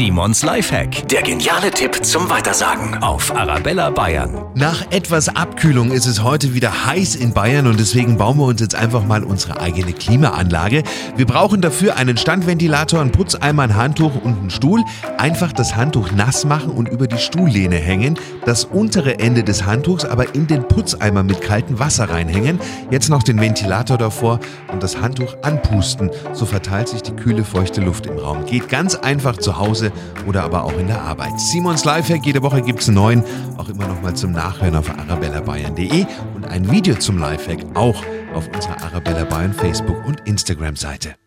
Simons Lifehack. Der geniale Tipp zum Weitersagen auf Arabella Bayern. Nach etwas Abkühlung ist es heute wieder heiß in Bayern und deswegen bauen wir uns jetzt einfach mal unsere eigene Klimaanlage. Wir brauchen dafür einen Standventilator, einen Putzeimer, ein Handtuch und einen Stuhl. Einfach das Handtuch nass machen und über die Stuhllehne hängen. Das untere Ende des Handtuchs aber in den Putzeimer mit kaltem Wasser reinhängen. Jetzt noch den Ventilator davor und das Handtuch anpusten. So verteilt sich die kühle, feuchte Luft im Raum. Geht ganz einfach zu Hause oder aber auch in der Arbeit. Simons Lifehack, jede Woche gibt es einen neuen, auch immer noch mal zum Nachhören auf arabellabayern.de und ein Video zum Lifehack auch auf unserer Arabella Bayern Facebook und Instagram Seite.